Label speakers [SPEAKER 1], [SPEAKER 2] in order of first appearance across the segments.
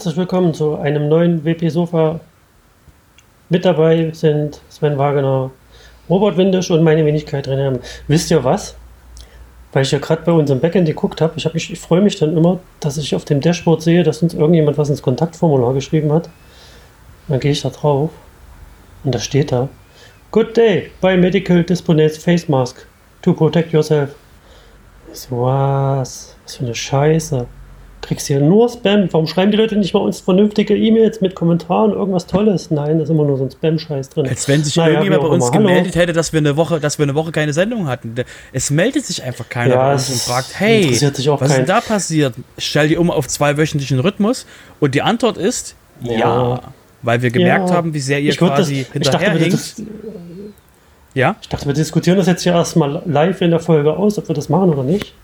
[SPEAKER 1] Herzlich willkommen zu einem neuen WP Sofa. Mit dabei sind Sven Wagener, Robert Windisch und meine Wenigkeit drin. Wisst ihr was? Weil ich ja gerade bei uns im Backend geguckt habe, ich, hab mich, ich freue mich dann immer, dass ich auf dem Dashboard sehe, dass uns irgendjemand was ins Kontaktformular geschrieben hat. Dann gehe ich da drauf und da steht da: Good day, buy medical disponates face mask to protect yourself. So was? Was für eine Scheiße kriegst hier nur Spam. Warum schreiben die Leute nicht mal uns vernünftige E-Mails mit Kommentaren, irgendwas Tolles? Nein, da ist immer nur so ein Spam-Scheiß drin.
[SPEAKER 2] Als wenn sich naja, irgendjemand bei uns immer. gemeldet hätte, dass wir eine Woche, dass wir eine Woche keine Sendung hatten. Es meldet sich einfach keiner ja, bei uns und fragt, hey, was ist denn da passiert? Stell die um auf zweiwöchentlichen Rhythmus und die Antwort ist ja. ja weil wir gemerkt ja. haben, wie sehr ihr quasi
[SPEAKER 1] das, hinterherhinkt. Ja? Ich dachte, wir diskutieren das jetzt hier erstmal live in der Folge aus, ob wir das machen oder nicht.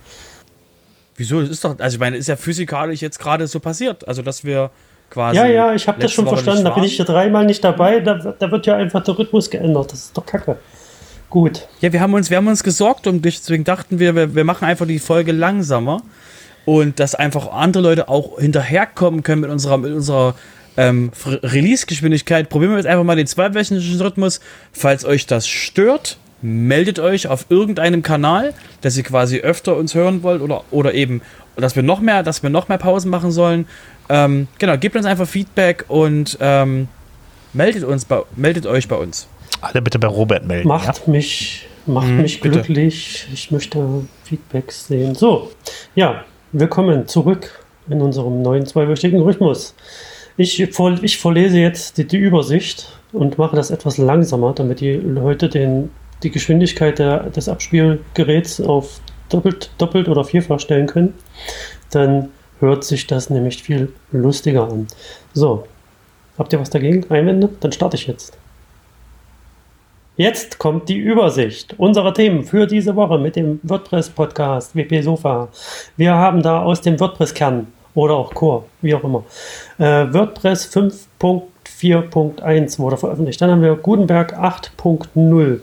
[SPEAKER 2] Wieso? Das ist doch, also ich meine, ist ja physikalisch jetzt gerade so passiert. Also, dass wir quasi.
[SPEAKER 1] Ja, ja, ich habe das schon Woche verstanden. Da bin ich ja dreimal nicht dabei. Da, da, wird ja einfach der Rhythmus geändert. Das ist doch kacke. Gut.
[SPEAKER 2] Ja, wir haben uns, wir haben uns gesorgt um dich, deswegen dachten wir, wir, wir machen einfach die Folge langsamer und dass einfach andere Leute auch hinterherkommen können mit unserer, mit unserer ähm, Release-Geschwindigkeit. Probieren wir jetzt einfach mal den zweiwöchentlichen Rhythmus. Falls euch das stört, meldet euch auf irgendeinem Kanal, dass ihr quasi öfter uns hören wollt oder, oder eben, dass wir noch mehr, dass wir noch mehr Pausen machen sollen. Ähm, genau, gebt uns einfach Feedback und ähm, meldet uns, bei, meldet euch bei uns.
[SPEAKER 3] Alle bitte bei Robert melden.
[SPEAKER 1] Macht ja? mich, macht mhm, mich glücklich. Ich möchte Feedbacks sehen. So, ja, willkommen zurück in unserem neuen zweiwöchigen Rhythmus. Ich, ich verlese jetzt die, die Übersicht und mache das etwas langsamer, damit die Leute den die Geschwindigkeit der, des Abspielgeräts auf doppelt, doppelt oder vierfach stellen können, dann hört sich das nämlich viel lustiger an. So, habt ihr was dagegen? Einwände? Dann starte ich jetzt. Jetzt kommt die Übersicht unserer Themen für diese Woche mit dem WordPress-Podcast WP Sofa. Wir haben da aus dem WordPress-Kern oder auch Core, wie auch immer, äh, WordPress 5.4.1 wurde veröffentlicht. Dann haben wir Gutenberg 8.0.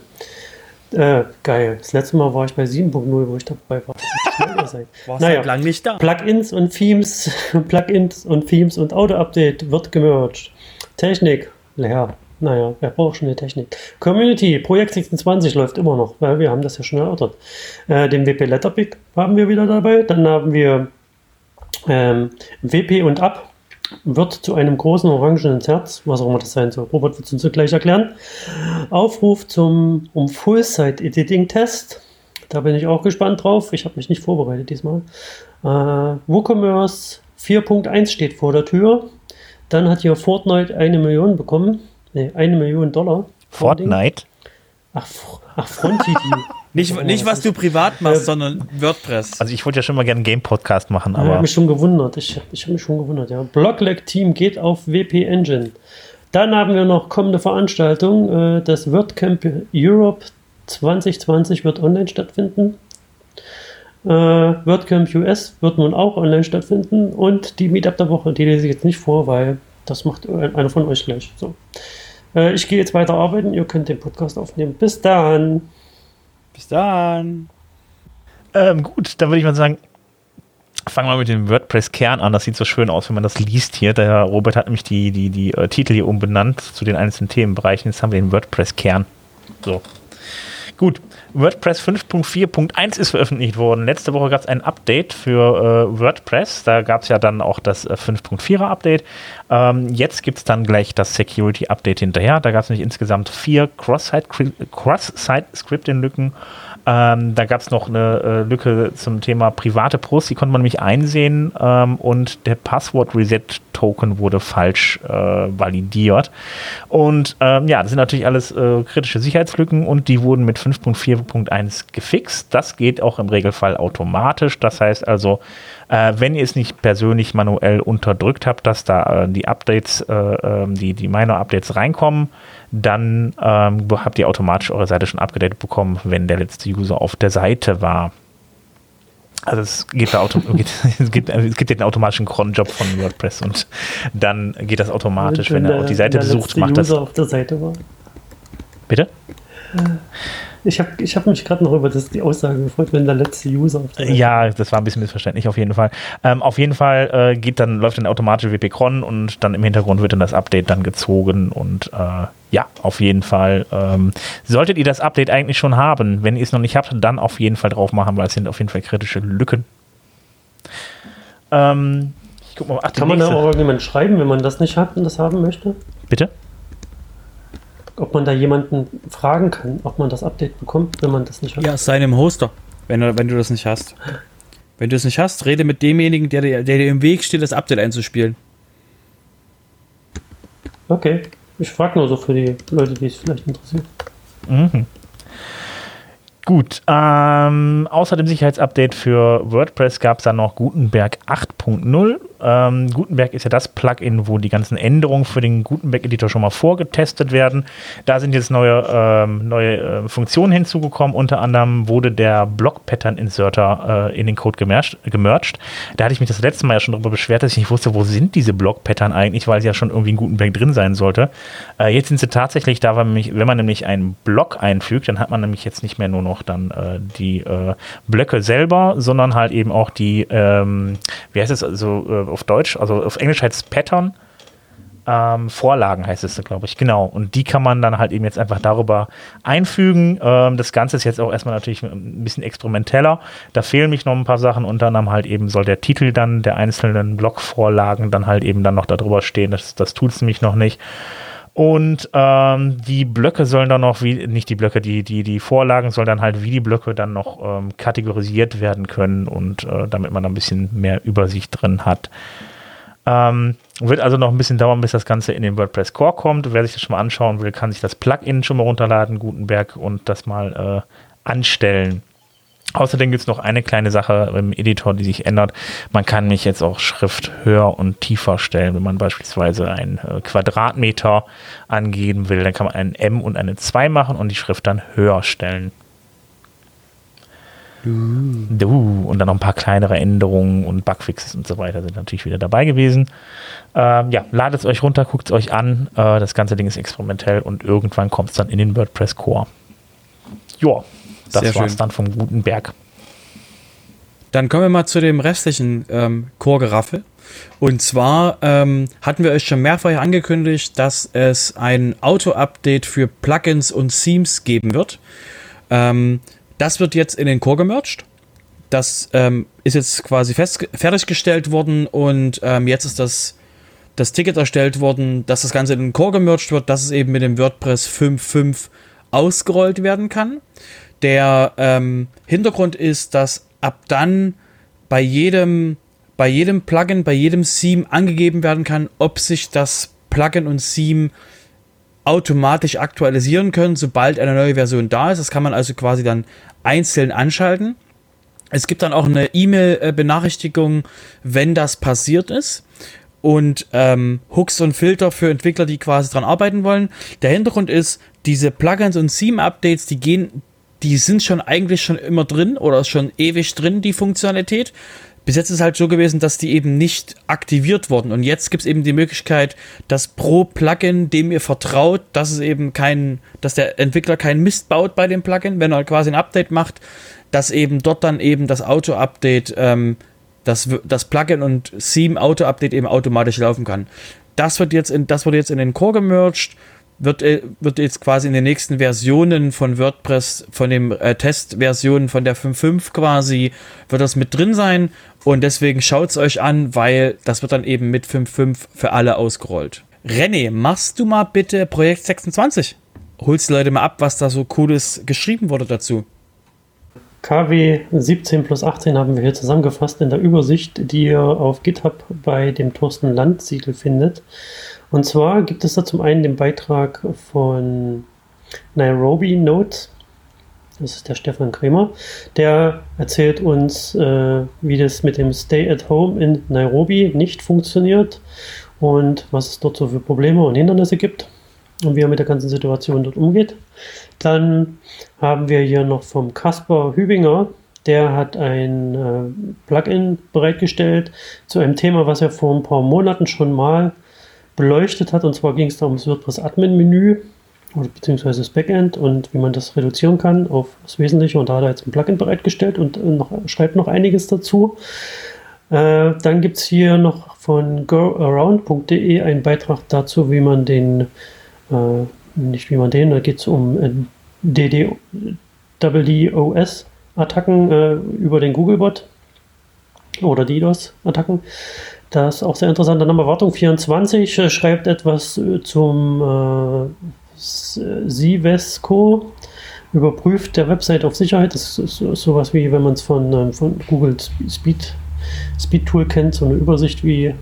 [SPEAKER 1] Äh, geil. Das letzte Mal war ich bei 7.0, wo ich dabei war.
[SPEAKER 2] Warst naja, halt lang nicht da.
[SPEAKER 1] Plugins und Themes, Plugins und Themes und Auto-Update wird gemerged. Technik, ja, naja, wer braucht schon eine Technik? Community, Projekt 26 läuft immer noch, weil wir haben das ja schon erörtert. Äh, den WP Letterpick haben wir wieder dabei. Dann haben wir ähm, WP und Up wird zu einem großen orangenen Herz, was auch immer das sein soll. Robert wird es uns gleich erklären. Aufruf zum um Full-Site-Editing-Test. Da bin ich auch gespannt drauf. Ich habe mich nicht vorbereitet diesmal. Äh, WooCommerce 4.1 steht vor der Tür. Dann hat hier Fortnite eine Million bekommen. Ne, eine Million Dollar.
[SPEAKER 3] Fortnite?
[SPEAKER 1] Ach, ach Frontity.
[SPEAKER 2] nicht, nicht, was du privat machst, äh, sondern WordPress.
[SPEAKER 3] Also ich wollte ja schon mal gerne einen Game-Podcast machen, aber...
[SPEAKER 1] Ich habe mich schon gewundert. Ich, ich habe mich schon gewundert, ja. Blockleg-Team geht auf WP Engine. Dann haben wir noch kommende Veranstaltung. Äh, das WordCamp Europe 2020 wird online stattfinden. Äh, WordCamp US wird nun auch online stattfinden. Und die Meetup der Woche, die lese ich jetzt nicht vor, weil das macht einer von euch gleich. So. Äh, ich gehe jetzt weiter arbeiten. Ihr könnt den Podcast aufnehmen. Bis dann.
[SPEAKER 2] Bis dann.
[SPEAKER 3] Ähm, gut, dann würde ich mal sagen, fangen wir mit dem WordPress-Kern an. Das sieht so schön aus, wenn man das liest hier. Der Robert hat nämlich die, die, die äh, Titel hier umbenannt zu den einzelnen Themenbereichen. Jetzt haben wir den WordPress-Kern. So. Gut, WordPress 5.4.1 ist veröffentlicht worden. Letzte Woche gab es ein Update für äh, WordPress. Da gab es ja dann auch das äh, 5.4er Update. Ähm, jetzt gibt es dann gleich das Security Update hinterher. Da gab es nämlich insgesamt vier Cross-Site-Scripting-Lücken. Ähm, da gab es noch eine äh, Lücke zum Thema private Posts, die konnte man nämlich einsehen ähm, und der Passwort-Reset-Token wurde falsch äh, validiert. Und ähm, ja, das sind natürlich alles äh, kritische Sicherheitslücken und die wurden mit 5.4.1 gefixt. Das geht auch im Regelfall automatisch. Das heißt also, äh, wenn ihr es nicht persönlich manuell unterdrückt habt, dass da äh, die Updates, äh, ähm, die, die Minor-Updates reinkommen, dann ähm, habt ihr automatisch eure Seite schon abgedatet bekommen, wenn der letzte User auf der Seite war. Also es geht da geht, es, gibt, es gibt den automatischen Cron-Job von WordPress und dann geht das automatisch, wenn, wenn er auch die Seite besucht, macht User das.
[SPEAKER 1] auf der Seite war.
[SPEAKER 3] Bitte?
[SPEAKER 1] Ich habe ich hab mich gerade noch über das, die Aussage gefreut, wenn der letzte User auf
[SPEAKER 3] der Ja, das war ein bisschen missverständlich auf jeden Fall. Ähm, auf jeden Fall äh, geht dann, läuft dann automatisch WP-Cron und dann im Hintergrund wird dann das Update dann gezogen und äh, ja, auf jeden Fall. Ähm, solltet ihr das Update eigentlich schon haben, wenn ihr es noch nicht habt, dann auf jeden Fall drauf machen, weil es sind auf jeden Fall kritische Lücken.
[SPEAKER 1] Ähm, ich guck mal, ach, Kann man da auch irgendjemand schreiben, wenn man das nicht hat und das haben möchte?
[SPEAKER 3] Bitte?
[SPEAKER 1] Ob man da jemanden fragen kann, ob man das Update bekommt, wenn man das nicht
[SPEAKER 2] hat. Ja, seinem Hoster, wenn du, wenn du das nicht hast. Wenn du es nicht hast, rede mit demjenigen, der, der dir im Weg steht, das Update einzuspielen.
[SPEAKER 1] Okay. Ich frage nur so für die Leute, die es vielleicht interessiert. Mhm.
[SPEAKER 3] Gut, ähm, außer dem Sicherheitsupdate für WordPress gab es dann noch Gutenberg 8.0. Ähm, Gutenberg ist ja das Plugin, wo die ganzen Änderungen für den Gutenberg-Editor schon mal vorgetestet werden. Da sind jetzt neue, ähm, neue äh, Funktionen hinzugekommen. Unter anderem wurde der Block-Pattern-Inserter äh, in den Code gemerged. Da hatte ich mich das letzte Mal ja schon darüber beschwert, dass ich nicht wusste, wo sind diese Block-Pattern eigentlich, weil sie ja schon irgendwie in Gutenberg drin sein sollte. Äh, jetzt sind sie tatsächlich da, wenn man nämlich einen Block einfügt, dann hat man nämlich jetzt nicht mehr nur noch dann äh, die äh, Blöcke selber, sondern halt eben auch die, ähm, wie heißt es, also äh, auf Deutsch, also auf Englisch heißt es Pattern. Ähm, Vorlagen heißt es, glaube ich, genau. Und die kann man dann halt eben jetzt einfach darüber einfügen. Ähm, das Ganze ist jetzt auch erstmal natürlich ein bisschen experimenteller. Da fehlen mich noch ein paar Sachen. Unter anderem halt eben soll der Titel dann der einzelnen Blogvorlagen dann halt eben dann noch darüber stehen. Das, das tut es nämlich noch nicht. Und ähm, die Blöcke sollen dann noch, wie, nicht die Blöcke, die, die, die Vorlagen sollen dann halt wie die Blöcke dann noch ähm, kategorisiert werden können und äh, damit man ein bisschen mehr Übersicht drin hat. Ähm, wird also noch ein bisschen dauern, bis das Ganze in den WordPress Core kommt. Wer sich das schon mal anschauen will, kann sich das Plugin schon mal runterladen, Gutenberg, und das mal äh, anstellen. Außerdem gibt es noch eine kleine Sache im Editor, die sich ändert. Man kann mich jetzt auch Schrift höher und tiefer stellen. Wenn man beispielsweise einen äh, Quadratmeter angeben will, dann kann man einen M und eine 2 machen und die Schrift dann höher stellen. Uh. Und dann noch ein paar kleinere Änderungen und Bugfixes und so weiter sind natürlich wieder dabei gewesen. Ähm, ja, ladet es euch runter, guckt es euch an. Äh, das ganze Ding ist experimentell und irgendwann kommt es dann in den WordPress Core. Joa. Das war es dann vom Gutenberg.
[SPEAKER 2] Dann kommen wir mal zu dem restlichen ähm, Chorgeraffel. Und zwar ähm, hatten wir euch schon mehrfach angekündigt, dass es ein Auto-Update für Plugins und Themes geben wird. Ähm, das wird jetzt in den Core gemerged. Das ähm, ist jetzt quasi fest, fertiggestellt worden und ähm, jetzt ist das, das Ticket erstellt worden, dass das Ganze in den Core gemerged wird, dass es eben mit dem WordPress 5.5 ausgerollt werden kann. Der ähm, Hintergrund ist, dass ab dann bei jedem, bei jedem Plugin, bei jedem Theme angegeben werden kann, ob sich das Plugin und Theme automatisch aktualisieren können, sobald eine neue Version da ist. Das kann man also quasi dann einzeln anschalten. Es gibt dann auch eine E-Mail-Benachrichtigung, wenn das passiert ist. Und ähm, Hooks und Filter für Entwickler, die quasi dran arbeiten wollen. Der Hintergrund ist, diese Plugins und Theme-Updates, die gehen die sind schon eigentlich schon immer drin oder schon ewig drin, die Funktionalität. Bis jetzt ist es halt so gewesen, dass die eben nicht aktiviert wurden. Und jetzt gibt es eben die Möglichkeit, dass pro Plugin, dem ihr vertraut, dass es eben kein, dass der Entwickler keinen Mist baut bei dem Plugin, wenn er quasi ein Update macht, dass eben dort dann eben das Auto-Update, ähm, das, das Plugin und Theme Auto-Update eben automatisch laufen kann. Das wird jetzt in, das wird jetzt in den Core gemerged wird, äh, wird jetzt quasi in den nächsten Versionen von WordPress, von den äh, Testversionen von der 5.5 quasi, wird das mit drin sein. Und deswegen schaut es euch an, weil das wird dann eben mit 5.5 für alle ausgerollt. René, machst du mal bitte Projekt 26? Holst die Leute mal ab, was da so cooles geschrieben wurde dazu.
[SPEAKER 1] KW 17 plus 18 haben wir hier zusammengefasst in der Übersicht, die ihr auf GitHub bei dem Thorsten Land-Siegel findet. Und zwar gibt es da zum einen den Beitrag von Nairobi Notes. Das ist der Stefan Kremer. Der erzählt uns, äh, wie das mit dem Stay at Home in Nairobi nicht funktioniert und was es dort so für Probleme und Hindernisse gibt und wie er mit der ganzen Situation dort umgeht. Dann haben wir hier noch vom Kasper Hübinger. Der hat ein äh, Plugin bereitgestellt zu einem Thema, was er vor ein paar Monaten schon mal beleuchtet hat. Und zwar ging es da ums WordPress Admin Menü. oder beziehungsweise das Backend und wie man das reduzieren kann auf das Wesentliche. Und da hat er jetzt ein Plugin bereitgestellt und noch, schreibt noch einiges dazu. Äh, dann gibt es hier noch von goaround.de einen Beitrag dazu, wie man den, äh, nicht wie man den, da geht es um äh, DD, DDoS-Attacken äh, über den Googlebot oder DDoS-Attacken. Das ist auch sehr interessant. Dann haben wir Wartung 24, äh, schreibt etwas äh, zum Sivesco überprüft der Website auf Sicherheit. Das ist sowas wie, wenn man es von, ähm, von Google Speed, Speed Tool kennt, so eine Übersicht, wie,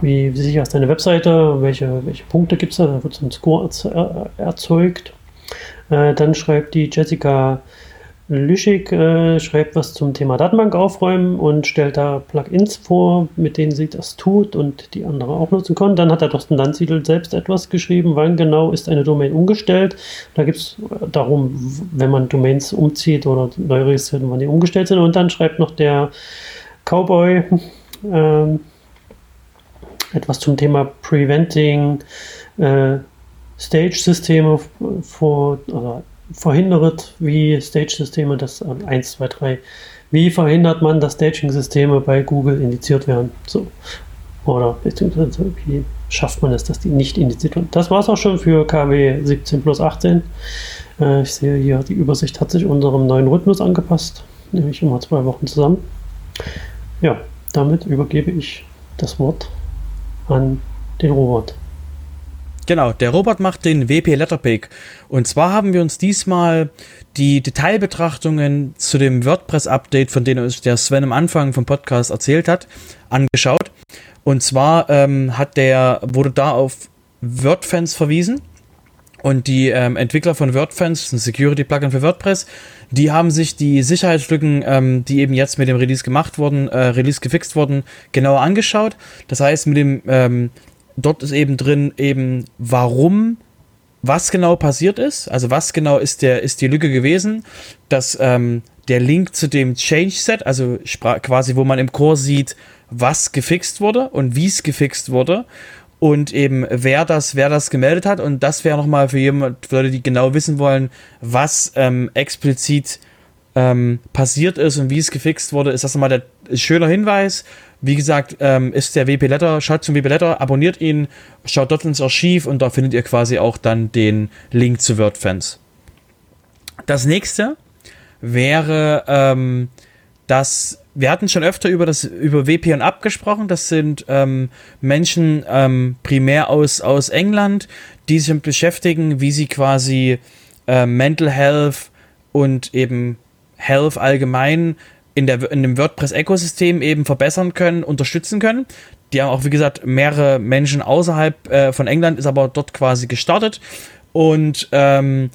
[SPEAKER 1] wie, sicher ist deine Webseite, welche, welche Punkte gibt es da, da wird so ein Score erzeugt. Äh, dann schreibt die Jessica Lüschig äh, schreibt was zum Thema Datenbank aufräumen und stellt da Plugins vor, mit denen sie das tut und die andere auch nutzen können. Dann hat der Thorsten Danziedl selbst etwas geschrieben, wann genau ist eine Domain umgestellt. Da geht es darum, wenn man Domains umzieht oder neu registriert, wann die umgestellt sind. Und dann schreibt noch der Cowboy äh, etwas zum Thema Preventing äh, Stage-Systeme vor, oder verhindert, wie Stage-Systeme das an 1, 2, 3, wie verhindert man, dass Staging-Systeme bei Google indiziert werden? So. Oder beziehungsweise wie schafft man es, dass die nicht indiziert werden? Das war es auch schon für KW 17 plus 18. Äh, ich sehe hier, die Übersicht hat sich unserem neuen Rhythmus angepasst, nämlich immer zwei Wochen zusammen. Ja, damit übergebe ich das Wort an den Robert.
[SPEAKER 2] Genau, der Robert macht den WP Letterpick. Und zwar haben wir uns diesmal die Detailbetrachtungen zu dem WordPress-Update, von uns der Sven am Anfang vom Podcast erzählt hat, angeschaut. Und zwar ähm, hat der, wurde da auf WordFans verwiesen. Und die ähm, Entwickler von WordFans, ein Security-Plugin für WordPress, die haben sich die Sicherheitslücken, ähm, die eben jetzt mit dem Release gemacht wurden, äh, Release gefixt wurden, genauer angeschaut. Das heißt, mit dem ähm, dort ist eben drin, eben warum, was genau passiert ist. Also was genau ist, der, ist die Lücke gewesen, dass ähm, der Link zu dem Change-Set, also quasi, wo man im Core sieht, was gefixt wurde und wie es gefixt wurde und eben wer das, wer das gemeldet hat. Und das wäre nochmal für jemand, für Leute, die genau wissen wollen, was ähm, explizit ähm, passiert ist und wie es gefixt wurde, ist das nochmal der schöner Hinweis. Wie gesagt, ähm, ist der WP Letter, schaut zum WP Letter, abonniert ihn, schaut dort ins Archiv und da findet ihr quasi auch dann den Link zu WordFans. Das nächste wäre, ähm, dass wir hatten schon öfter über das über WP und Up gesprochen. Das sind ähm, Menschen ähm, primär aus, aus England, die sich beschäftigen, wie sie quasi äh, Mental Health und eben Health allgemein in, der, in dem WordPress-Ökosystem eben verbessern können, unterstützen können. Die haben auch, wie gesagt, mehrere Menschen außerhalb äh, von England, ist aber dort quasi gestartet. Und ähm,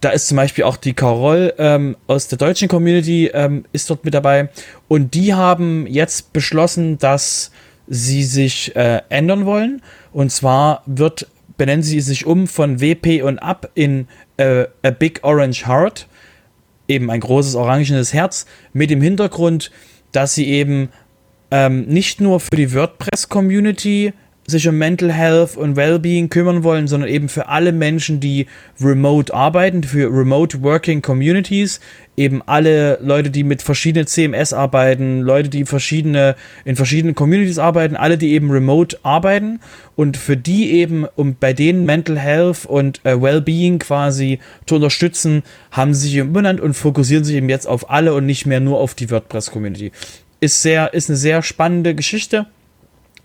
[SPEAKER 2] da ist zum Beispiel auch die Carol ähm, aus der deutschen Community ähm, ist dort mit dabei. Und die haben jetzt beschlossen, dass sie sich äh, ändern wollen. Und zwar wird, benennen sie sich um von WP und ab in äh, A Big Orange Heart eben ein großes orangenes Herz mit dem Hintergrund, dass sie eben ähm, nicht nur für die WordPress-Community sich um Mental Health und Wellbeing kümmern wollen, sondern eben für alle Menschen, die remote arbeiten, für Remote Working Communities, eben alle Leute, die mit verschiedenen CMS arbeiten, Leute, die verschiedene, in verschiedenen Communities arbeiten, alle, die eben remote arbeiten und für die eben, um bei denen Mental Health und äh, Wellbeing quasi zu unterstützen, haben sie sich umbenannt und fokussieren sich eben jetzt auf alle und nicht mehr nur auf die WordPress Community. Ist sehr, ist eine sehr spannende Geschichte,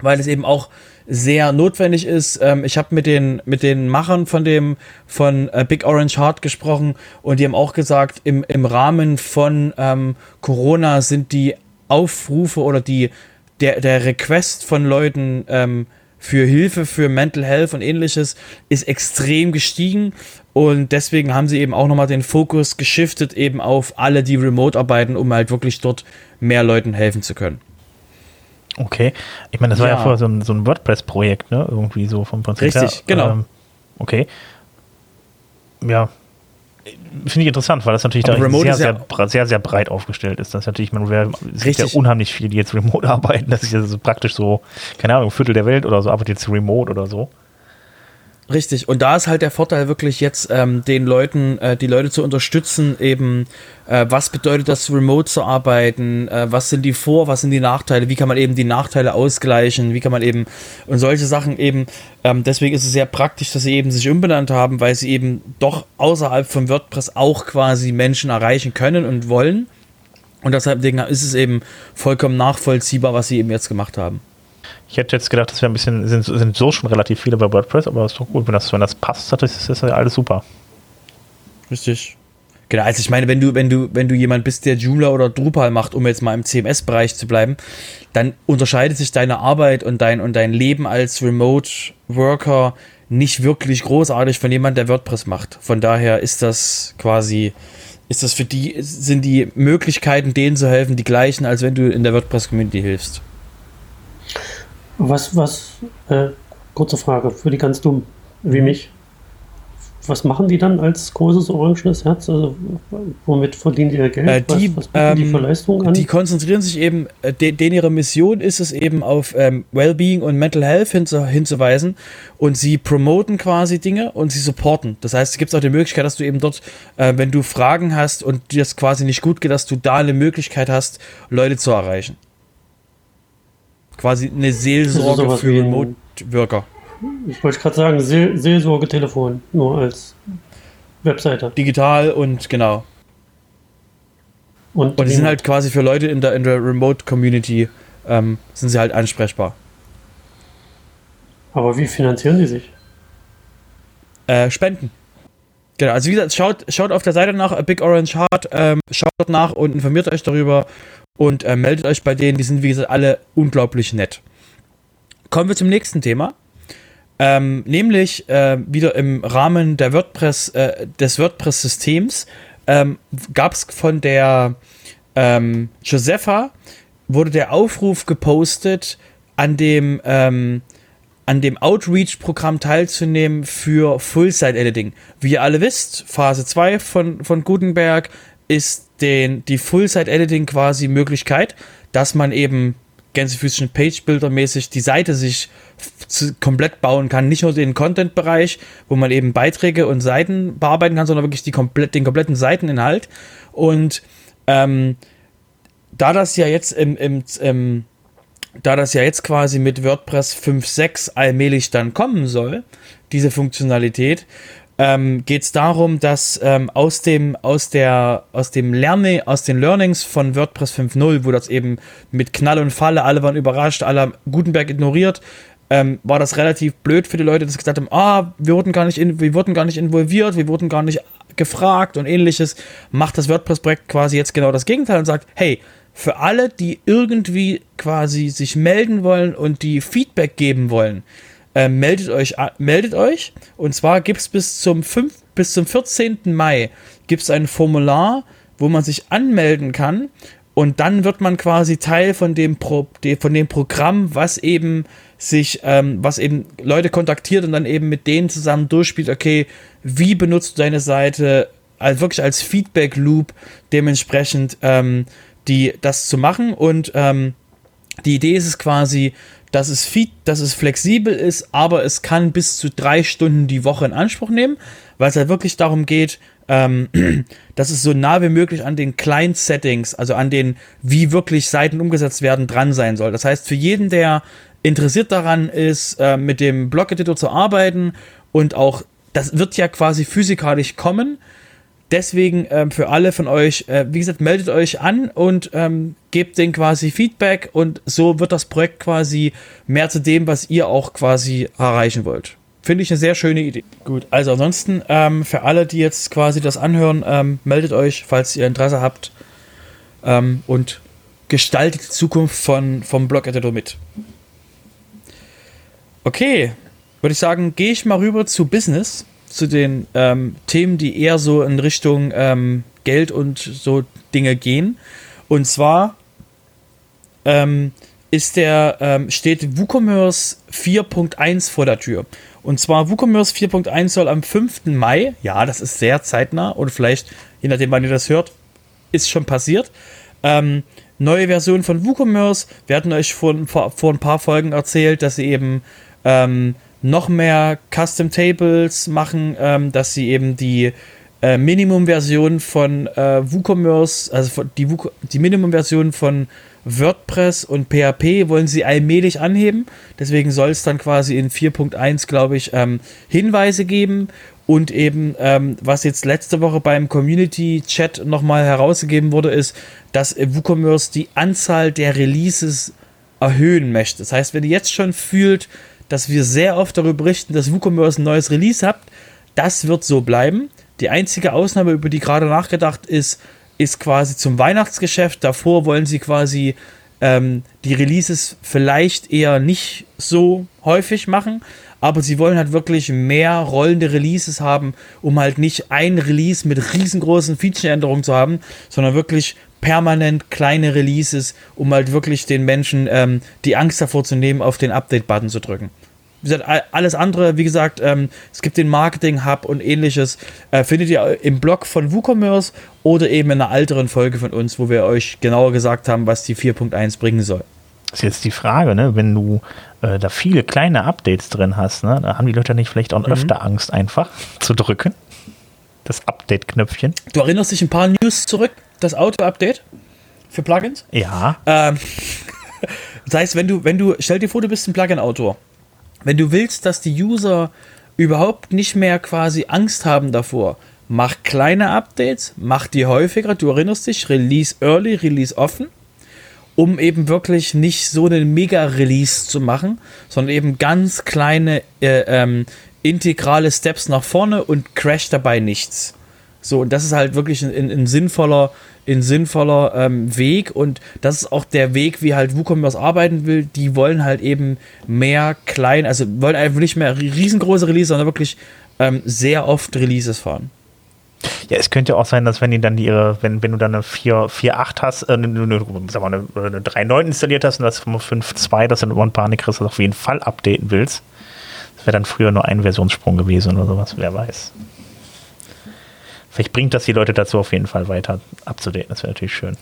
[SPEAKER 2] weil es eben auch sehr notwendig ist. Ähm, ich habe mit den, mit den Machern von dem, von äh, Big Orange Heart gesprochen und die haben auch gesagt, im, im Rahmen von ähm, Corona sind die Aufrufe oder die, der, der Request von Leuten ähm, für Hilfe für Mental Health und ähnliches ist extrem gestiegen und deswegen haben sie eben auch nochmal den Fokus geschiftet eben auf alle, die remote arbeiten, um halt wirklich dort mehr Leuten helfen zu können.
[SPEAKER 3] Okay. Ich meine, das war ja, ja vorher so ein, so ein WordPress-Projekt, ne? Irgendwie so vom
[SPEAKER 2] Prinzip Richtig, her. genau. Ähm,
[SPEAKER 3] okay. Ja. Finde ich interessant, weil das natürlich da sehr, sehr, sehr, sehr, sehr breit aufgestellt ist. Das ist natürlich, man, es gibt ja unheimlich viele, die jetzt remote arbeiten. Das ist ja so praktisch so, keine Ahnung, ein Viertel der Welt oder so arbeitet jetzt remote oder so.
[SPEAKER 2] Richtig, und da ist halt der Vorteil wirklich jetzt ähm, den Leuten, äh, die Leute zu unterstützen, eben, äh, was bedeutet das, remote zu arbeiten, äh, was sind die Vor-, was sind die Nachteile, wie kann man eben die Nachteile ausgleichen, wie kann man eben, und solche Sachen eben, ähm, deswegen ist es sehr praktisch, dass sie eben sich umbenannt haben, weil sie eben doch außerhalb von WordPress auch quasi Menschen erreichen können und wollen. Und deshalb ist es eben vollkommen nachvollziehbar, was sie eben jetzt gemacht haben.
[SPEAKER 3] Ich hätte jetzt gedacht, das wäre ein bisschen, sind, sind so schon relativ viele bei WordPress, aber ist doch gut, wenn das, wenn das passt, das ist das ja alles super.
[SPEAKER 2] Richtig. Genau, also ich meine, wenn du, wenn du, wenn du jemand bist, der Joomla oder Drupal macht, um jetzt mal im CMS-Bereich zu bleiben, dann unterscheidet sich deine Arbeit und dein, und dein Leben als Remote Worker nicht wirklich großartig von jemand, der WordPress macht. Von daher ist das quasi, ist das für die, sind die Möglichkeiten, denen zu helfen, die gleichen, als wenn du in der WordPress-Community hilfst.
[SPEAKER 1] Was, was, äh, kurze Frage für die ganz dumm wie mhm. mich. Was machen die dann als großes orangenes Herz? Also womit verdienen die ihr Geld?
[SPEAKER 2] Äh, die, was, was ähm, die für Leistungen an? Die konzentrieren sich eben, äh, de, denen ihre Mission ist es eben auf ähm, Wellbeing und Mental Health hinzu, hinzuweisen und sie promoten quasi Dinge und sie supporten. Das heißt, es gibt auch die Möglichkeit, dass du eben dort, äh, wenn du Fragen hast und dir das quasi nicht gut geht, dass du da eine Möglichkeit hast, Leute zu erreichen. Quasi eine Seelsorge also für Remote-Worker.
[SPEAKER 1] Ich wollte gerade sagen, Seel Seelsorgetelefon, nur als Webseite.
[SPEAKER 2] Digital und genau. Und, und die sind halt quasi für Leute in der, in der Remote-Community, ähm, sind sie halt ansprechbar.
[SPEAKER 1] Aber wie finanzieren die sich?
[SPEAKER 2] Äh, Spenden. Genau, also wie gesagt, schaut, schaut auf der Seite nach, Big Orange Heart, ähm, schaut nach und informiert euch darüber und äh, meldet euch bei denen. Die sind, wie gesagt, alle unglaublich nett. Kommen wir zum nächsten Thema. Ähm, nämlich äh, wieder im Rahmen der WordPress, äh, des WordPress-Systems ähm, gab es von der ähm, Josepha wurde der Aufruf gepostet, an dem ähm, an dem Outreach-Programm teilzunehmen für Full-Site-Editing. Wie ihr alle wisst, Phase 2 von, von Gutenberg ist den, die Full-Site-Editing quasi Möglichkeit, dass man eben Gänsefüßchen Page-Builder mäßig die Seite sich komplett bauen kann. Nicht nur den Content-Bereich, wo man eben Beiträge und Seiten bearbeiten kann, sondern wirklich die komplett, den kompletten Seiteninhalt. Und ähm, da das ja jetzt im, im, im da das ja jetzt quasi mit WordPress 5.6 allmählich dann kommen soll, diese Funktionalität, ähm, geht es darum, dass ähm, aus dem, aus der, aus dem Lerne, aus den Learnings von WordPress 5.0, wo das eben mit Knall und Falle, alle waren überrascht, alle Gutenberg ignoriert, ähm, war das relativ blöd für die Leute, dass gesagt haben, ah, wir wurden gar nicht, in, wir wurden gar nicht involviert, wir wurden gar nicht gefragt und ähnliches. Macht das WordPress-Projekt quasi jetzt genau das Gegenteil und sagt, hey, für alle, die irgendwie quasi sich melden wollen und die Feedback geben wollen, äh, meldet euch, meldet euch. Und zwar gibt es bis zum 5, bis zum 14. Mai gibt ein Formular, wo man sich anmelden kann. Und dann wird man quasi Teil von dem, Pro, von dem Programm, was eben sich, ähm, was eben Leute kontaktiert und dann eben mit denen zusammen durchspielt, okay, wie benutzt du deine Seite, also wirklich als Feedback-Loop dementsprechend ähm, die, das zu machen. Und ähm, die Idee ist es quasi, dass es, feed, dass es flexibel ist, aber es kann bis zu drei Stunden die Woche in Anspruch nehmen, weil es halt wirklich darum geht, ähm, dass es so nah wie möglich an den Client-Settings, also an den, wie wirklich Seiten umgesetzt werden, dran sein soll. Das heißt, für jeden, der interessiert daran ist, äh, mit dem Blog-Editor zu arbeiten und auch, das wird ja quasi physikalisch kommen, Deswegen ähm, für alle von euch, äh, wie gesagt, meldet euch an und ähm, gebt den quasi Feedback und so wird das Projekt quasi mehr zu dem, was ihr auch quasi erreichen wollt. Finde ich eine sehr schöne Idee. Gut, also ansonsten ähm, für alle, die jetzt quasi das anhören, ähm, meldet euch, falls ihr Interesse habt ähm, und gestaltet die Zukunft von, vom Blog Editor mit. Okay, würde ich sagen, gehe ich mal rüber zu Business zu den ähm, Themen, die eher so in Richtung ähm, Geld und so Dinge gehen. Und zwar ähm, ist der, ähm, steht WooCommerce 4.1 vor der Tür. Und zwar WooCommerce 4.1 soll am 5. Mai, ja, das ist sehr zeitnah und vielleicht, je nachdem, wann ihr das hört, ist schon passiert. Ähm, neue Version von WooCommerce. Wir hatten euch vor, vor, vor, ein paar Folgen erzählt, dass sie eben ähm, noch mehr Custom Tables machen, ähm, dass sie eben die äh, Minimum-Version von äh, WooCommerce, also von, die, die Minimum-Version von WordPress und PHP wollen sie allmählich anheben. Deswegen soll es dann quasi in 4.1, glaube ich, ähm, Hinweise geben. Und eben, ähm, was jetzt letzte Woche beim Community-Chat nochmal herausgegeben wurde, ist, dass WooCommerce die Anzahl der Releases erhöhen möchte. Das heißt, wenn ihr jetzt schon fühlt, dass wir sehr oft darüber berichten, dass WooCommerce ein neues Release habt, das wird so bleiben. Die einzige Ausnahme, über die gerade nachgedacht ist, ist quasi zum Weihnachtsgeschäft. Davor wollen sie quasi ähm, die Releases vielleicht eher nicht so häufig machen, aber sie wollen halt wirklich mehr rollende Releases haben, um halt nicht ein Release mit riesengroßen Feature-Änderungen zu haben, sondern wirklich permanent kleine Releases, um halt wirklich den Menschen ähm, die Angst davor zu nehmen, auf den Update-Button zu drücken. Wie gesagt, alles andere, wie gesagt, ähm, es gibt den Marketing-Hub und ähnliches, äh, findet ihr im Blog von WooCommerce oder eben in einer älteren Folge von uns, wo wir euch genauer gesagt haben, was die 4.1 bringen soll.
[SPEAKER 3] Das ist jetzt die Frage, ne? wenn du äh, da viele kleine Updates drin hast, ne? da haben die Leute nicht vielleicht auch mhm. öfter Angst, einfach zu drücken. Das Update-Knöpfchen.
[SPEAKER 2] Du erinnerst dich ein paar News zurück, das Auto-Update für Plugins?
[SPEAKER 3] Ja.
[SPEAKER 2] Ähm, das heißt, wenn du, wenn du, stell dir vor, du bist ein Plugin-Autor wenn du willst, dass die User überhaupt nicht mehr quasi Angst haben davor, mach kleine Updates, mach die häufiger, du erinnerst dich, Release Early, Release Offen, um eben wirklich nicht so einen Mega-Release zu machen, sondern eben ganz kleine äh, ähm, integrale Steps nach vorne und crash dabei nichts. So, und das ist halt wirklich ein, ein sinnvoller, ein sinnvoller ähm, Weg und das ist auch der Weg, wie halt WooCommerce arbeiten will. Die wollen halt eben mehr klein, also wollen einfach nicht mehr riesengroße Releases, sondern wirklich ähm, sehr oft Releases fahren.
[SPEAKER 3] Ja, es könnte auch sein, dass wenn die dann ihre, wenn, wenn du dann eine 4.8 hast, äh, eine, eine, mal, eine, eine 3.9 installiert hast und das 5.2, das in One Panic ist, das auf jeden Fall updaten willst. Das wäre dann früher nur ein Versionssprung gewesen oder sowas, wer weiß. Vielleicht bringt das die Leute dazu auf jeden Fall weiter abzudaten. Das wäre natürlich schön.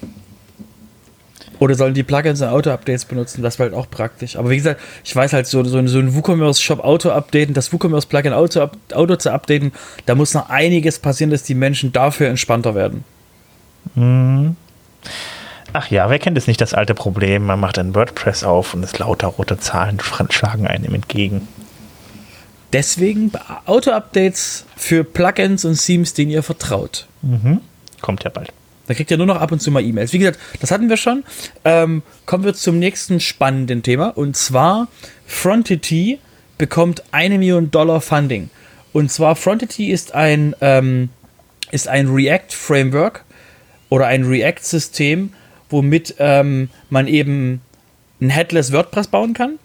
[SPEAKER 2] Oder sollen die Plugins und Auto-Updates benutzen? Das wäre halt auch praktisch. Aber wie gesagt, ich weiß halt, so, so, ein, so ein WooCommerce-Shop Auto-Updaten, das WooCommerce-Plugin Auto, Auto zu updaten, da muss noch einiges passieren, dass die Menschen dafür entspannter werden.
[SPEAKER 3] Mhm. Ach ja, wer kennt es nicht, das alte Problem? Man macht ein WordPress auf und es lauter rote Zahlen schlagen einem entgegen.
[SPEAKER 2] Deswegen Auto-Updates für Plugins und Themes, denen ihr vertraut.
[SPEAKER 3] Mhm. Kommt ja bald.
[SPEAKER 2] Da kriegt ihr nur noch ab und zu mal E-Mails. Wie gesagt, das hatten wir schon. Ähm, kommen wir zum nächsten spannenden Thema. Und zwar Frontity bekommt eine Million Dollar Funding. Und zwar Frontity ist ein, ähm, ist ein React-Framework oder ein React-System, womit ähm, man eben ein Headless WordPress bauen kann.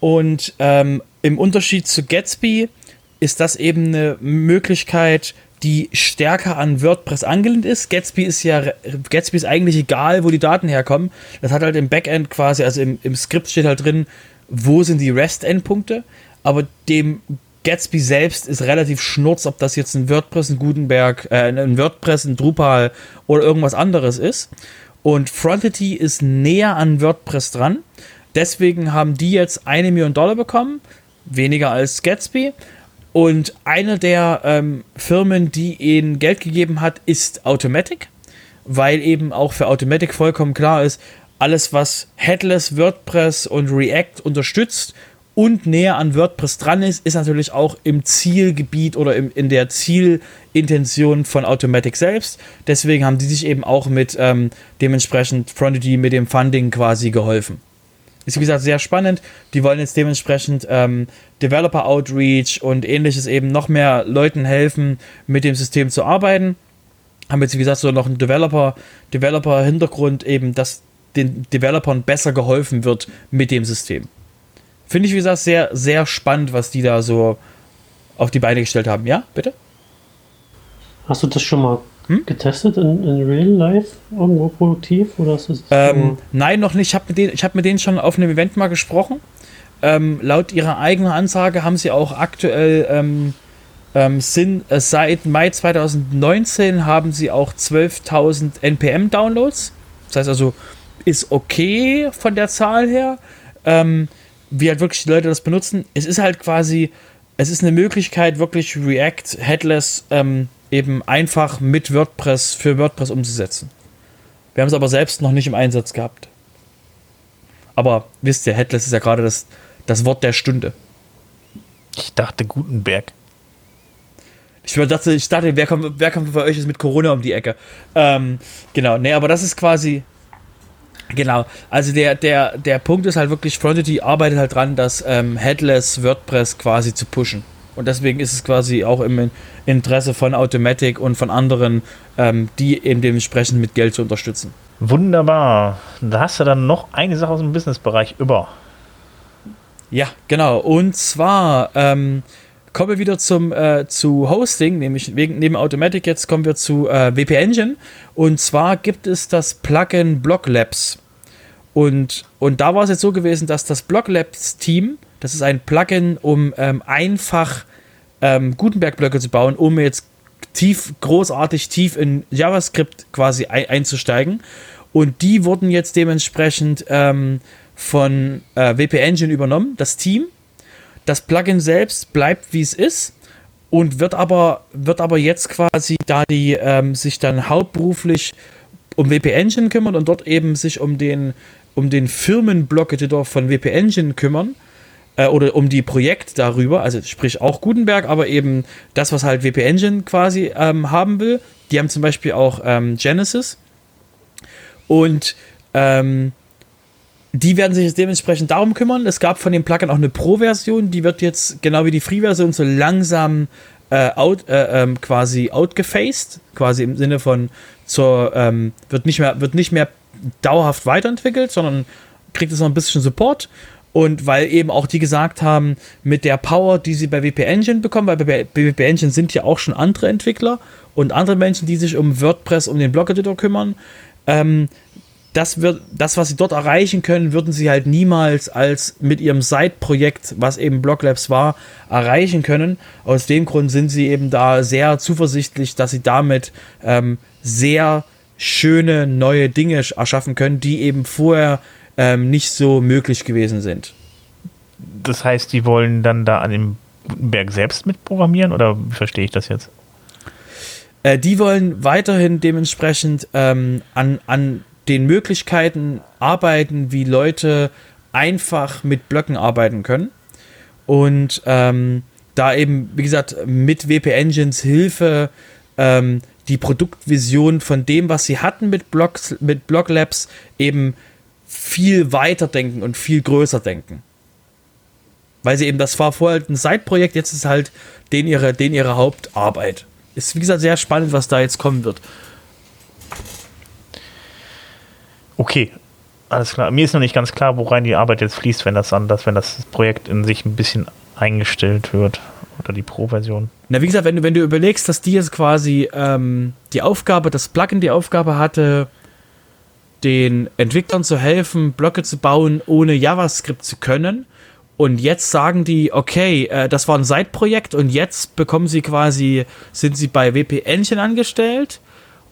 [SPEAKER 2] Und ähm, im Unterschied zu Gatsby ist das eben eine Möglichkeit, die stärker an WordPress angelehnt ist. Gatsby ist ja, Gatsby ist eigentlich egal, wo die Daten herkommen. Das hat halt im Backend quasi, also im, im Skript steht halt drin, wo sind die REST-Endpunkte. Aber dem Gatsby selbst ist relativ schnurz, ob das jetzt ein WordPress, ein Gutenberg, äh, ein WordPress, ein Drupal oder irgendwas anderes ist. Und Frontity ist näher an WordPress dran. Deswegen haben die jetzt eine Million Dollar bekommen weniger als Gatsby. Und eine der ähm, Firmen, die ihnen Geld gegeben hat, ist Automatic, weil eben auch für Automatic vollkommen klar ist, alles, was Headless, WordPress und React unterstützt und näher an WordPress dran ist, ist natürlich auch im Zielgebiet oder im, in der Zielintention von Automatic selbst. Deswegen haben die sich eben auch mit ähm, dementsprechend Frontity mit dem Funding quasi geholfen. Ist wie gesagt sehr spannend. Die wollen jetzt dementsprechend ähm, Developer Outreach und ähnliches eben noch mehr Leuten helfen, mit dem System zu arbeiten. Haben jetzt wie gesagt so noch einen Developer, Developer Hintergrund eben, dass den Developern besser geholfen wird mit dem System. Finde ich wie gesagt sehr sehr spannend, was die da so auf die Beine gestellt haben. Ja, bitte.
[SPEAKER 1] Hast du das schon mal hm? getestet in, in Real Life irgendwo produktiv? Oder ist
[SPEAKER 2] es ähm, nein, noch nicht. Ich habe mit, denen, hab mit denen schon auf einem Event mal gesprochen. Ähm, laut ihrer eigenen Ansage haben sie auch aktuell ähm, ähm, sind, äh, seit Mai 2019 haben sie auch 12.000 NPM-Downloads. Das heißt also, ist okay von der Zahl her. Ähm, wie halt wirklich die Leute das benutzen. Es ist halt quasi, es ist eine Möglichkeit, wirklich React Headless ähm, eben einfach mit WordPress für WordPress umzusetzen. Wir haben es aber selbst noch nicht im Einsatz gehabt. Aber wisst ihr, Headless ist ja gerade das, das Wort der Stunde.
[SPEAKER 3] Ich dachte Gutenberg.
[SPEAKER 2] Ich dachte, ich dachte wer, kommt, wer kommt bei euch jetzt mit Corona um die Ecke? Ähm, genau, nee, aber das ist quasi. Genau, also der, der, der Punkt ist halt wirklich, Frontity arbeitet halt dran, das ähm, Headless WordPress quasi zu pushen. Und deswegen ist es quasi auch im Interesse von Automatic und von anderen, ähm, die eben dementsprechend mit Geld zu unterstützen.
[SPEAKER 3] Wunderbar. Da hast du dann noch eine Sache aus dem Businessbereich über.
[SPEAKER 2] Ja, genau. Und zwar ähm, kommen wir wieder zum, äh, zu Hosting, nämlich wegen, neben Automatic jetzt kommen wir zu äh, WP Engine. Und zwar gibt es das Plugin Block Labs. Und, und da war es jetzt so gewesen, dass das Block Labs Team, das ist ein Plugin, um ähm, einfach ähm, Gutenberg-Blöcke zu bauen, um jetzt tief, großartig tief in JavaScript quasi ein, einzusteigen. Und die wurden jetzt dementsprechend ähm, von äh, WP Engine übernommen, das Team. Das Plugin selbst bleibt wie es ist und wird aber, wird aber jetzt quasi, da die ähm, sich dann hauptberuflich um WP Engine kümmern und dort eben sich um den, um den Firmenblock-Editor von WP Engine kümmern, äh, oder um die Projekt darüber, also sprich auch Gutenberg, aber eben das, was halt WP Engine quasi ähm, haben will. Die haben zum Beispiel auch ähm, Genesis und ähm, die werden sich jetzt dementsprechend darum kümmern. Es gab von dem Plugin auch eine Pro-Version, die wird jetzt genau wie die Free-Version so langsam äh, out, äh, ähm, quasi outgefaced, quasi im Sinne von zur, ähm, wird, nicht mehr, wird nicht mehr dauerhaft weiterentwickelt, sondern kriegt es noch ein bisschen Support. Und weil eben auch die gesagt haben, mit der Power, die sie bei WP Engine bekommen, weil bei WP Engine sind ja auch schon andere Entwickler und andere Menschen, die sich um WordPress, um den Blog-Editor kümmern, ähm, das wird, das, was sie dort erreichen können, würden sie halt niemals als mit ihrem Side-Projekt, was eben Blocklabs war, erreichen können. Aus dem Grund sind sie eben da sehr zuversichtlich, dass sie damit ähm, sehr schöne neue Dinge erschaffen können, die eben vorher ähm, nicht so möglich gewesen sind.
[SPEAKER 3] Das heißt, die wollen dann da an dem Gutenberg selbst mitprogrammieren oder verstehe ich das jetzt?
[SPEAKER 2] Äh, die wollen weiterhin dementsprechend ähm, an, an den Möglichkeiten arbeiten, wie Leute einfach mit Blöcken arbeiten können. Und ähm, da eben, wie gesagt, mit WP Engines Hilfe ähm, die Produktvision von dem, was sie hatten mit, Blocks, mit Block Labs, eben viel weiter denken und viel größer denken. Weil sie eben, das war vorher ein Side-Projekt, jetzt ist halt den ihre, den ihre Hauptarbeit. Ist, wie gesagt, sehr spannend, was da jetzt kommen wird.
[SPEAKER 3] Okay, alles klar. Mir ist noch nicht ganz klar, worein die Arbeit jetzt fließt, wenn das anders, wenn das Projekt in sich ein bisschen eingestellt wird oder die Pro-Version.
[SPEAKER 2] Na, wie gesagt, wenn du, wenn du überlegst, dass die jetzt quasi ähm, die Aufgabe, das Plugin die Aufgabe hatte, den Entwicklern zu helfen, Blöcke zu bauen, ohne JavaScript zu können. Und jetzt sagen die, okay, äh, das war ein Side-Projekt und jetzt bekommen sie quasi, sind sie bei WP Engine angestellt.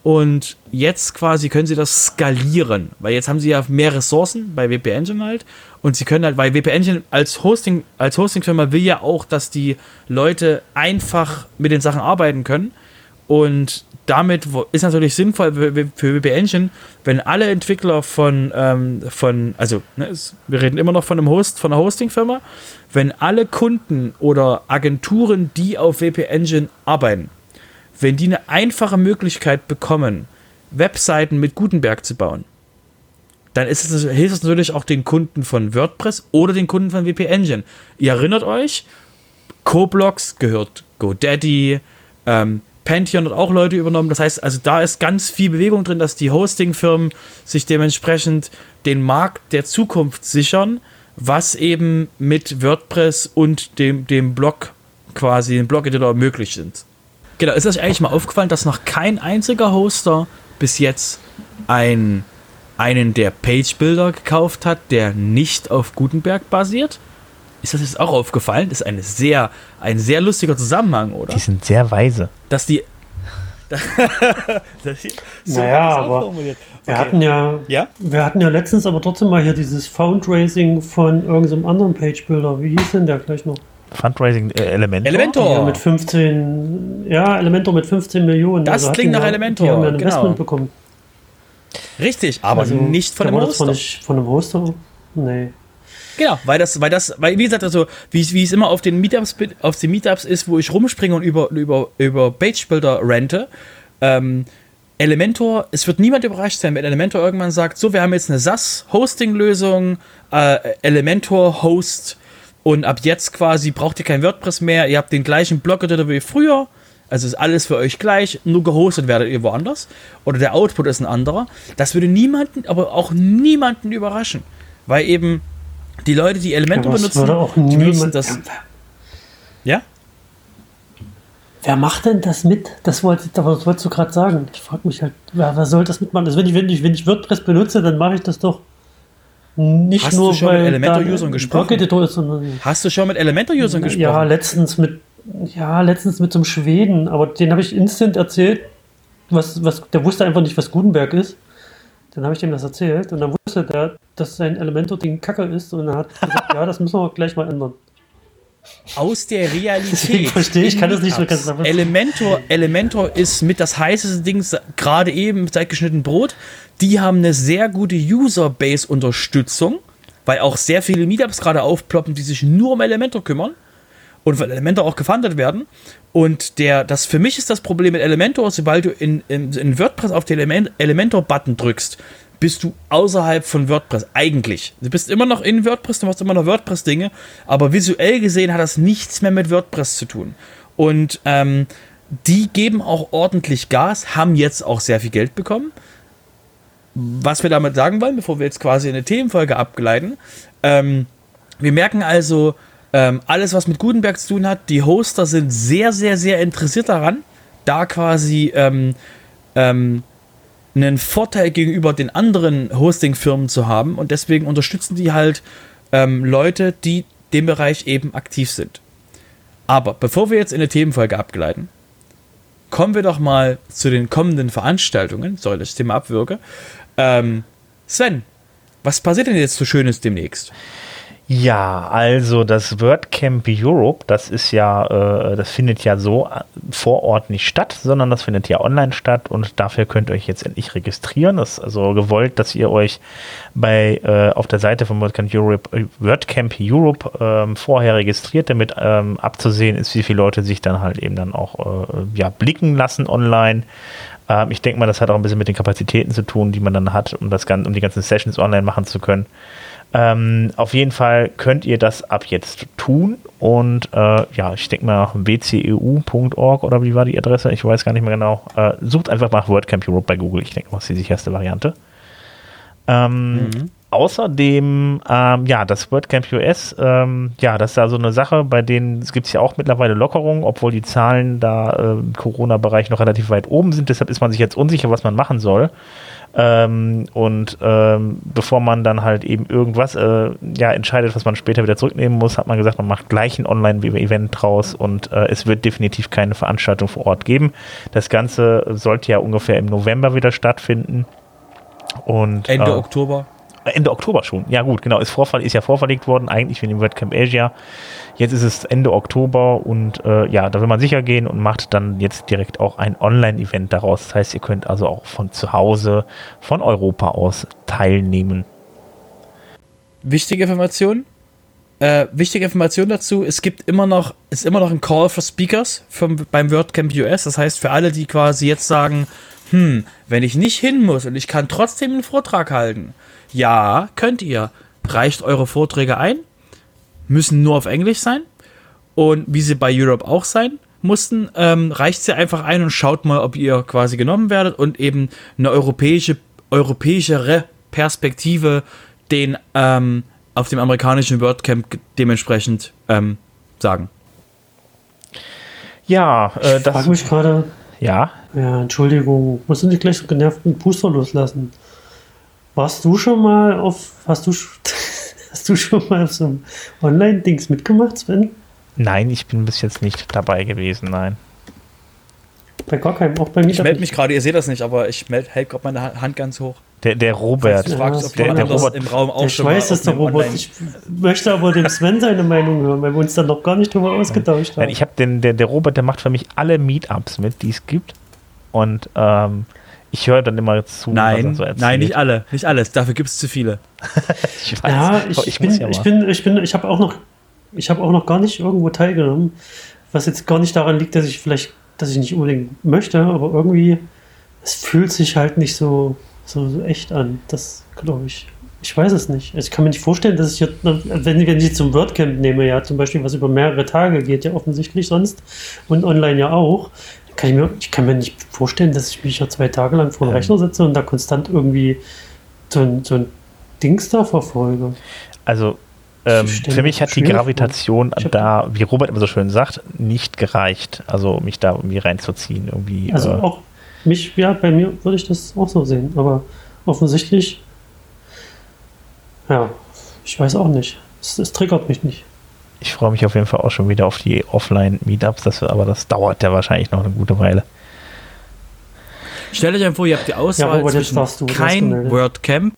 [SPEAKER 2] Und jetzt quasi können sie das skalieren, weil jetzt haben sie ja mehr Ressourcen bei WP Engine halt. Und sie können halt, weil WP Engine als Hosting, als Hostingfirma will ja auch, dass die Leute einfach mit den Sachen arbeiten können. Und damit ist natürlich sinnvoll für WP Engine, wenn alle Entwickler von, ähm, von also ne, wir reden immer noch von einem Host, von einer Hostingfirma, wenn alle Kunden oder Agenturen, die auf WP Engine arbeiten, wenn die eine einfache Möglichkeit bekommen, Webseiten mit Gutenberg zu bauen, dann ist es, hilft es natürlich auch den Kunden von WordPress oder den Kunden von WP Engine. Ihr erinnert euch, Coblox gehört GoDaddy, ähm, Pantheon hat auch Leute übernommen. Das heißt, also da ist ganz viel Bewegung drin, dass die Hostingfirmen sich dementsprechend den Markt der Zukunft sichern, was eben mit WordPress und dem, dem Blog quasi, dem Blog-Editor möglich sind. Genau, ist euch eigentlich mal aufgefallen, dass noch kein einziger Hoster bis jetzt ein, einen der Page-Builder gekauft hat, der nicht auf Gutenberg basiert? Ist das jetzt auch aufgefallen? Das ist eine sehr, ein sehr lustiger Zusammenhang, oder?
[SPEAKER 3] Die sind sehr weise.
[SPEAKER 2] Dass die, das,
[SPEAKER 1] Naja,
[SPEAKER 2] das auch
[SPEAKER 1] aber
[SPEAKER 2] formuliert.
[SPEAKER 1] Wir
[SPEAKER 2] Okay.
[SPEAKER 1] hatten ja,
[SPEAKER 2] Ja?
[SPEAKER 1] wir hatten ja letztens aber trotzdem mal hier dieses Fundraising von irgendeinem anderen Page-Builder. Wie hieß denn der gleich noch?
[SPEAKER 3] Fundraising äh, Elementor.
[SPEAKER 2] Elementor.
[SPEAKER 1] Ja, mit 15, ja, Elementor mit 15 Millionen.
[SPEAKER 2] Das
[SPEAKER 1] hat
[SPEAKER 2] klingt nach
[SPEAKER 1] ja-
[SPEAKER 2] Elementor,
[SPEAKER 1] Die haben ja ein
[SPEAKER 2] genau.
[SPEAKER 1] Investment bekommen.
[SPEAKER 2] Richtig, aber
[SPEAKER 1] Also,
[SPEAKER 2] nicht von dem
[SPEAKER 1] zwar
[SPEAKER 2] Hoster.
[SPEAKER 1] nicht von einem Hoster. Nee.
[SPEAKER 2] Genau, weil das, weil das, weil wie gesagt, also wie, wie es immer auf den Meetups, auf den Meetups ist, wo ich rumspringe und über, über, über Page-Builder rente, ähm, Elementor, es wird niemand überrascht sein, wenn Elementor irgendwann sagt, so, wir haben jetzt eine SAS-Hosting-Lösung, äh, Elementor-Host und ab jetzt quasi braucht ihr kein WordPress mehr, ihr habt den gleichen Blog-Editor wie früher, also ist alles für euch gleich, nur gehostet werdet ihr woanders oder der Output ist ein anderer. Das würde niemanden, aber auch niemanden überraschen, weil eben die Leute, die Elementor
[SPEAKER 1] Aber es
[SPEAKER 2] benutzen,
[SPEAKER 1] würde auch
[SPEAKER 2] die benutzen das.
[SPEAKER 1] Ja,
[SPEAKER 2] Ja?
[SPEAKER 1] Wer macht denn das mit? Das, wollte, das wolltest du gerade sagen. Ich frage mich halt, wer, wer soll das mitmachen? Also wenn, ich, wenn, ich, wenn ich WordPress benutze, dann mache ich das doch nicht
[SPEAKER 2] Hast du
[SPEAKER 1] nur,
[SPEAKER 2] schon mit
[SPEAKER 1] weil
[SPEAKER 2] Elementor-Usern gesprochen?
[SPEAKER 1] Blog-Editor ist, sondern
[SPEAKER 2] Hast du schon mit Elementor-Usern gesprochen?
[SPEAKER 1] Ja, letztens mit, ja, letztens mit so einem Schweden, aber den habe ich instant erzählt, was, was, der wusste einfach nicht, was Gutenberg ist. Dann habe ich dem das erzählt und dann wusste der, dass sein Elementor-Ding kacke ist und er hat gesagt, ja, das müssen wir gleich mal ändern.
[SPEAKER 2] aus der Realität.
[SPEAKER 1] Verstehe ich, kann das nicht so ganz
[SPEAKER 2] Meetups. Elementor, Elementor ist mit das heißeste Ding gerade eben seit geschnitten Brot. Die haben eine sehr gute User-Base-Unterstützung, weil auch sehr viele Meetups gerade aufploppen, die sich nur um Elementor kümmern und weil Elementor auch gefundet werden. Und der, das für mich ist das Problem mit Elementor, sobald du in, in, in WordPress auf den Element, Elementor-Button drückst, bist du außerhalb von WordPress. Eigentlich. Du bist immer noch in WordPress, du machst immer noch WordPress-Dinge, aber visuell gesehen hat das nichts mehr mit WordPress zu tun. Und ähm, die geben auch ordentlich Gas, haben jetzt auch sehr viel Geld bekommen. Was wir damit sagen wollen, bevor wir jetzt quasi eine Themenfolge abgleiten, ähm, wir merken also, ähm, alles, was mit Gutenberg zu tun hat, die Hoster sind sehr, sehr, sehr interessiert daran, da quasi ähm, ähm, einen Vorteil gegenüber den anderen Hosting-Firmen zu haben und deswegen unterstützen die halt ähm, Leute, die dem Bereich eben aktiv sind. Aber bevor wir jetzt in eine Themenfolge abgleiten, kommen wir doch mal zu den kommenden Veranstaltungen. Sorry, dass ich das Thema abwürge. Ähm, Sven, was passiert denn jetzt so Schönes demnächst?
[SPEAKER 3] Ja, also das WordCamp Europe, das ist ja, äh, das findet ja so äh, vor Ort nicht statt, sondern das findet ja online statt und dafür könnt ihr euch jetzt endlich registrieren. Das ist also gewollt, dass ihr euch bei äh, auf der Seite von WordCamp Europe, äh, WordCamp Europe ähm, vorher registriert, damit ähm, abzusehen ist, wie viele Leute sich dann halt eben dann auch äh, ja, blicken lassen online. Ähm, ich denke mal, das hat auch ein bisschen mit den Kapazitäten zu tun, die man dann hat, um das Ganze, um die ganzen Sessions online machen zu können. Ähm, auf jeden Fall könnt ihr das ab jetzt tun und äh, ja, ich denke mal bceu.org oder wie war die Adresse? Ich weiß gar nicht mehr genau. Äh, sucht einfach nach WordCamp Europe bei Google. Ich denke mal, das ist die sicherste Variante. Ähm, Außerdem, ähm, ja, das WordCamp US, ähm, ja, das ist ja so eine Sache, bei denen gibt es ja auch mittlerweile Lockerungen, obwohl die Zahlen da äh, im Corona-Bereich noch relativ weit oben sind. Deshalb ist man sich jetzt unsicher, was man machen soll. Ähm, und ähm, bevor man dann halt eben irgendwas äh, ja, entscheidet, was man später wieder zurücknehmen muss, hat man gesagt, man macht gleich ein Online-Event draus und äh, es wird definitiv keine Veranstaltung vor Ort geben. Das Ganze sollte ja ungefähr im November wieder stattfinden. Und,
[SPEAKER 2] Ende
[SPEAKER 3] äh,
[SPEAKER 2] Oktober.
[SPEAKER 3] Ende Oktober schon. Ja gut, genau. Ist, Vorfall, ist ja vorverlegt worden, eigentlich wie dem WordCamp Asia. Jetzt ist es Ende Oktober und äh, ja, da will man sicher gehen und macht dann jetzt direkt auch ein Online-Event daraus. Das heißt, ihr könnt also auch von zu Hause, von Europa aus teilnehmen.
[SPEAKER 2] Wichtige Information. Äh, wichtige Information dazu, es gibt immer noch, ist immer noch ein Call for Speakers vom, beim WordCamp US. Das heißt, für alle, die quasi jetzt sagen, hm, wenn ich nicht hin muss und ich kann trotzdem einen Vortrag halten, ja, könnt ihr. Reicht eure Vorträge ein, müssen nur auf Englisch sein und wie sie bei Europe auch sein mussten, ähm, reicht sie einfach ein und schaut mal, ob ihr quasi genommen werdet und eben eine europäische, europäischere Perspektive den ähm, auf dem amerikanischen WordCamp dementsprechend ähm, sagen.
[SPEAKER 3] Ja, äh,
[SPEAKER 1] Ich frage
[SPEAKER 3] das.
[SPEAKER 1] mich gerade,
[SPEAKER 3] Ja,
[SPEAKER 1] ja, Entschuldigung, muss ich nicht gleich so genervt einen Puster loslassen? Warst du schon mal auf, hast du, hast du schon mal auf so einem Online-Dings mitgemacht, Sven?
[SPEAKER 3] nein, ich bin bis jetzt nicht dabei gewesen, nein.
[SPEAKER 1] bei gar keinem, auch bei mir.
[SPEAKER 2] Ich melde mich gerade, ihr seht das nicht, aber ich hält gerade meine Ha- Hand ganz hoch.
[SPEAKER 3] Der, der Robert.
[SPEAKER 2] Ich frage, ob
[SPEAKER 1] der- der
[SPEAKER 3] Robert-
[SPEAKER 2] im Raum auch
[SPEAKER 1] ich
[SPEAKER 2] schon
[SPEAKER 1] weiß, dass der Robert.
[SPEAKER 2] Online-
[SPEAKER 1] Ich möchte aber dem Sven seine Meinung hören, weil wir uns dann noch gar nicht drüber ausgetauscht haben.
[SPEAKER 3] Nein, ich habe den, der, der Robert, der macht für mich alle Meetups mit, die es gibt. Und ähm, ich höre dann immer zu. was er
[SPEAKER 2] Nein,
[SPEAKER 3] so erzählt.
[SPEAKER 2] nein, nicht alle, nicht alles. Dafür gibt es zu viele.
[SPEAKER 3] Ich weiß,
[SPEAKER 1] ja,
[SPEAKER 3] aber
[SPEAKER 1] ich,
[SPEAKER 3] ich
[SPEAKER 1] bin,
[SPEAKER 3] ja
[SPEAKER 1] ich bin, ich bin, ich habe auch noch, ich habe auch noch gar nicht irgendwo teilgenommen, was jetzt gar nicht daran liegt, dass ich vielleicht, dass ich nicht unbedingt möchte, aber irgendwie, es fühlt sich halt nicht so, so, so echt an. Das glaube ich. Ich weiß es nicht. Also Ich kann mir nicht vorstellen, dass ich jetzt, wenn, wenn ich zum WordCamp nehme, ja, zum Beispiel, was über mehrere Tage geht, ja offensichtlich sonst und online ja auch, kann ich, mir, ich kann mir nicht vorstellen, dass ich mich ja zwei Tage lang vor den
[SPEAKER 3] Ähm.
[SPEAKER 1] Rechner setze und da konstant irgendwie so ein, so ein Dings da verfolge.
[SPEAKER 3] Also ähm, für mich hat die
[SPEAKER 1] vor.
[SPEAKER 3] Gravitation da, wie Robert immer so schön sagt, nicht gereicht. Also mich da irgendwie reinzuziehen. Irgendwie,
[SPEAKER 1] Also
[SPEAKER 3] äh,
[SPEAKER 1] auch mich, ja, bei mir würde ich das auch so sehen, aber offensichtlich, ja, ich weiß auch nicht. Es, es triggert mich nicht.
[SPEAKER 3] Ich freue mich auf jeden Fall auch schon wieder auf die Offline-Meetups, das, aber das dauert ja wahrscheinlich noch eine gute Weile.
[SPEAKER 2] Stellt euch einfach vor, ihr habt die Auswahl
[SPEAKER 1] Ja, Robert,
[SPEAKER 2] zwischen kein. WordCamp.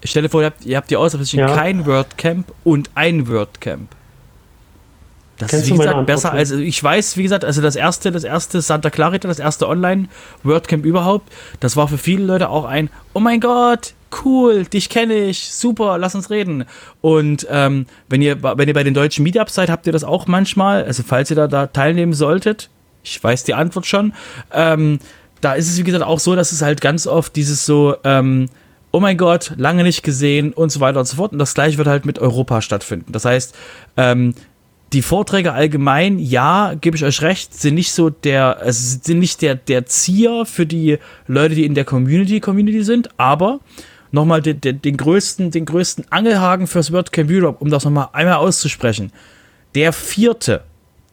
[SPEAKER 2] Ich stelle vor, ihr habt, ihr habt die Auswahl zwischen
[SPEAKER 1] Ja.
[SPEAKER 2] kein WordCamp und ein WordCamp. Das
[SPEAKER 1] Kennst
[SPEAKER 2] ist, wie gesagt, besser als, ich weiß, wie gesagt, also das erste, das erste Santa Clarita, das erste Online-WordCamp überhaupt, das war für viele Leute auch ein, oh mein Gott, cool, dich kenne ich, super, lass uns reden. Und ähm, wenn, ihr, wenn ihr bei den deutschen Meetups seid, habt ihr das auch manchmal, also falls ihr da, da teilnehmen solltet, ich weiß die Antwort schon, ähm, da ist es, wie gesagt, auch so, dass es halt ganz oft dieses so, ähm, oh mein Gott, lange nicht gesehen und so weiter und so fort. Und das gleiche wird halt mit Europa stattfinden. Das heißt, ähm, die Vorträge allgemein, ja, gebe ich euch recht, sind nicht so der, also sind nicht der, der Zier für die Leute, die in der Community, Community sind, aber nochmal den, den, den größten, den größten Angelhaken fürs WordCamp Europe, um das nochmal einmal auszusprechen. Der vierte,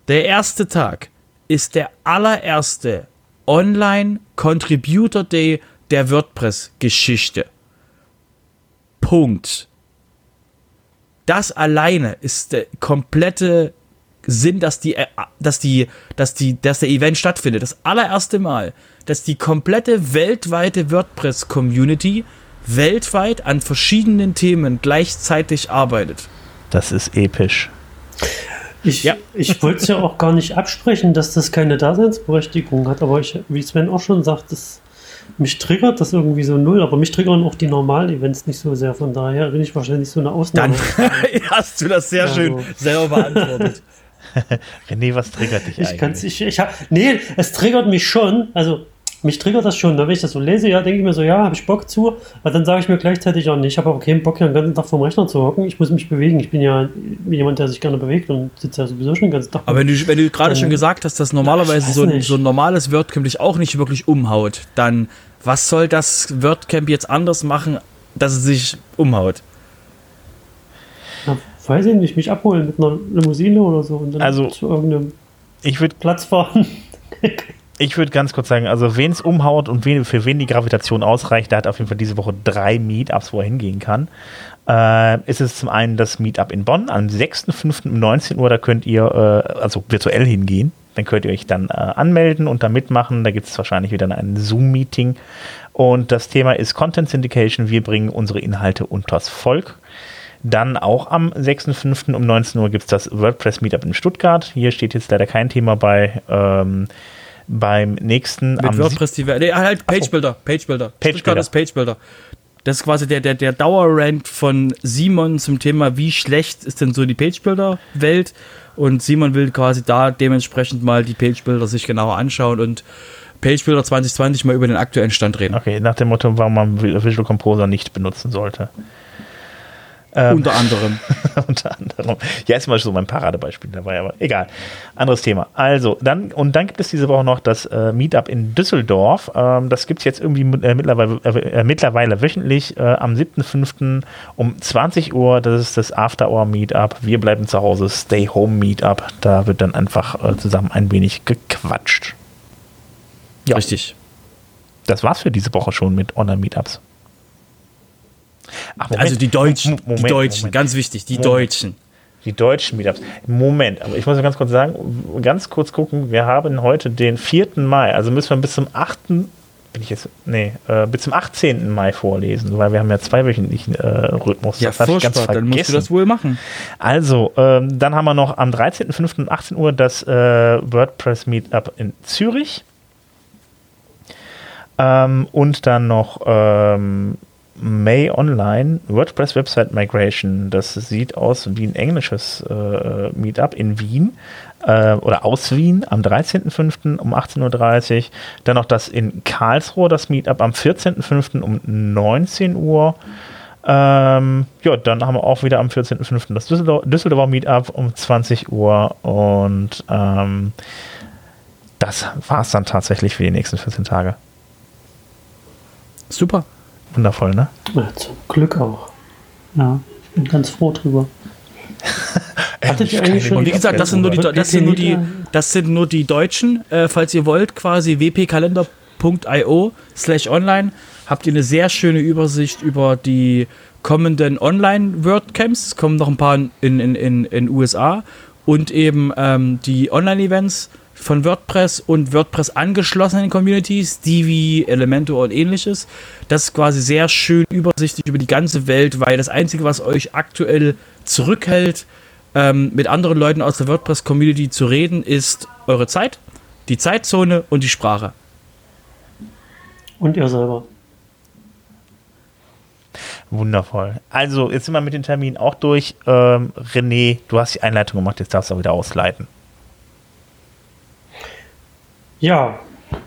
[SPEAKER 2] der erste Tag ist der allererste Online Contributor Day der WordPress-Geschichte. Punkt. Das alleine ist der komplette Sinn, dass die, äh, dass die, dass die, dass der Event stattfindet. Das allererste Mal, dass die komplette weltweite WordPress-Community weltweit an verschiedenen Themen gleichzeitig arbeitet.
[SPEAKER 3] Das ist episch.
[SPEAKER 1] Ich,
[SPEAKER 2] Ja.
[SPEAKER 1] ich wollte es ja auch gar nicht absprechen, dass das keine Daseinsberechtigung hat, aber ich, wie Sven auch schon sagt, das, mich triggert das irgendwie so null, aber mich triggern auch die Normal-Events nicht so sehr, von daher bin ich wahrscheinlich so eine Ausnahme.
[SPEAKER 2] Dann hast du das sehr
[SPEAKER 1] Ja,
[SPEAKER 2] schön
[SPEAKER 1] so.
[SPEAKER 2] selber beantwortet.
[SPEAKER 3] René, was triggert dich
[SPEAKER 1] Ich kann's,
[SPEAKER 3] eigentlich?
[SPEAKER 1] ich, ich hab, nee, es triggert mich schon, also mich triggert das schon, ne? wenn ich das so lese, ja, denke ich mir so, ja, habe ich Bock zu, aber dann sage ich mir gleichzeitig auch nicht, ich habe aber keinen Bock, hier den ganzen Tag vorm Rechner zu hocken, ich muss mich bewegen, ich bin ja jemand, der sich gerne bewegt und sitze ja sowieso schon den ganzen Tag.
[SPEAKER 2] Aber wenn du, wenn du gerade schon gesagt hast, dass normalerweise so ein, so ein normales WordCamp dich auch nicht wirklich umhaut, dann was soll das WordCamp jetzt anders machen, dass es sich umhaut?
[SPEAKER 1] Ja, weiß ich nicht, mich abholen mit einer Limousine oder so und dann
[SPEAKER 3] Also-
[SPEAKER 1] zu irgendeinem
[SPEAKER 3] Ich würde
[SPEAKER 1] Platz fahren.
[SPEAKER 3] ich würd ganz kurz sagen, also wen es umhaut und wen, für wen die Gravitation ausreicht, der hat auf jeden Fall diese Woche drei Meetups, wo er hingehen kann. Äh, ist es zum einen das Meetup in Bonn am 6.5. um 19 Uhr, da könnt ihr äh, also virtuell hingehen. Dann könnt ihr euch dann äh, anmelden und da mitmachen. Da gibt es wahrscheinlich wieder ein Zoom-Meeting. Und das Thema ist Content Syndication. Wir bringen unsere Inhalte unters Volk. Dann auch am 6.5. um 19 Uhr gibt es das WordPress Meetup in Stuttgart. Hier steht jetzt leider kein Thema bei. Ähm, beim nächsten
[SPEAKER 2] Mit WordPress, die nee, halt Pagebuilder, Pagebuilder.
[SPEAKER 3] Pagebuilder.
[SPEAKER 2] Ist Pagebuilder. Das ist quasi der, der, der Dauerrant von Simon zum Thema, wie schlecht ist denn so die Pagebuilder-Welt? Und Simon will quasi da dementsprechend mal die Pagebuilder sich genauer anschauen und Pagebuilder 2020 mal über den aktuellen Stand reden.
[SPEAKER 3] Okay, nach dem Motto, warum man Visual Composer nicht benutzen sollte. Ähm,
[SPEAKER 2] Unter anderem.
[SPEAKER 3] unter anderem. Ja, ist mal so mein Paradebeispiel dabei, aber egal. Anderes Thema. Also, dann, und dann gibt es diese Woche noch das äh, Meetup in Düsseldorf. Ähm, das gibt es jetzt irgendwie äh, mittlerweile, äh, mittlerweile wöchentlich äh, am 7.5. um 20 Uhr. Das ist das After-Hour-Meetup. Wir bleiben zu Hause, Stay-Home-Meetup. Da wird dann einfach äh, zusammen ein wenig gequatscht. Ja.
[SPEAKER 2] Richtig.
[SPEAKER 3] Das war's für diese Woche schon mit Online-Meetups. Ach.
[SPEAKER 2] Also die Deutschen,
[SPEAKER 3] Moment,
[SPEAKER 2] die Deutschen,
[SPEAKER 3] Moment.
[SPEAKER 2] ganz wichtig, die
[SPEAKER 3] Moment.
[SPEAKER 2] Deutschen.
[SPEAKER 3] Die deutschen Meetups. Moment, aber ich muss ganz kurz sagen, ganz kurz gucken, wir haben heute den 4. Mai, also müssen wir bis zum 8. Bin ich jetzt, nee, äh, bis zum 18. Mai vorlesen, weil wir haben ja zweiwöchentlichen äh, Rhythmus.
[SPEAKER 2] Ja,
[SPEAKER 3] das hab ich ganz
[SPEAKER 2] furchtbar, dann musst du das wohl machen.
[SPEAKER 3] Also, ähm, dann haben wir noch am 13.05. um 18 Uhr das äh, WordPress Meetup in Zürich. Ähm, und dann noch ähm, May Online, WordPress Website Migration. Das sieht aus wie ein englisches äh, Meetup in Wien äh, oder aus Wien am 13.05. um 18.30 Uhr. Dann noch das in Karlsruhe, das Meetup am 14.05. um 19 Uhr. Ähm, ja, dann haben wir auch wieder am 14.05. das Düsseldor Düsseldorfer Meetup um 20 Uhr und ähm, das war es dann tatsächlich für die nächsten 14 Tage.
[SPEAKER 2] Super.
[SPEAKER 3] Wundervoll, ne?
[SPEAKER 1] Ja, zum Glück auch. Ja, ich bin ganz froh drüber. Hattet ihr eigentlich schon
[SPEAKER 2] Und wie gesagt, das sind nur die, das sind nur die, das sind nur die Deutschen. Äh, falls ihr wollt, quasi wpkalender.io slash online habt ihr eine sehr schöne Übersicht über die kommenden Online-WordCamps. Es kommen noch ein paar in in in, in USA und eben ähm, die Online-Events von WordPress und WordPress angeschlossenen Communities, Divi, Elementor und ähnliches. Das ist quasi sehr schön übersichtlich über die ganze Welt, weil das Einzige, was euch aktuell zurückhält, ähm, mit anderen Leuten aus der WordPress-Community zu reden, ist eure Zeit, die Zeitzone und die Sprache.
[SPEAKER 1] Und ihr selber.
[SPEAKER 3] Wundervoll. Also, jetzt sind wir mit den Terminen auch durch. Ähm, René, du hast die Einleitung gemacht, jetzt darfst du auch wieder ausleiten.
[SPEAKER 1] Ja,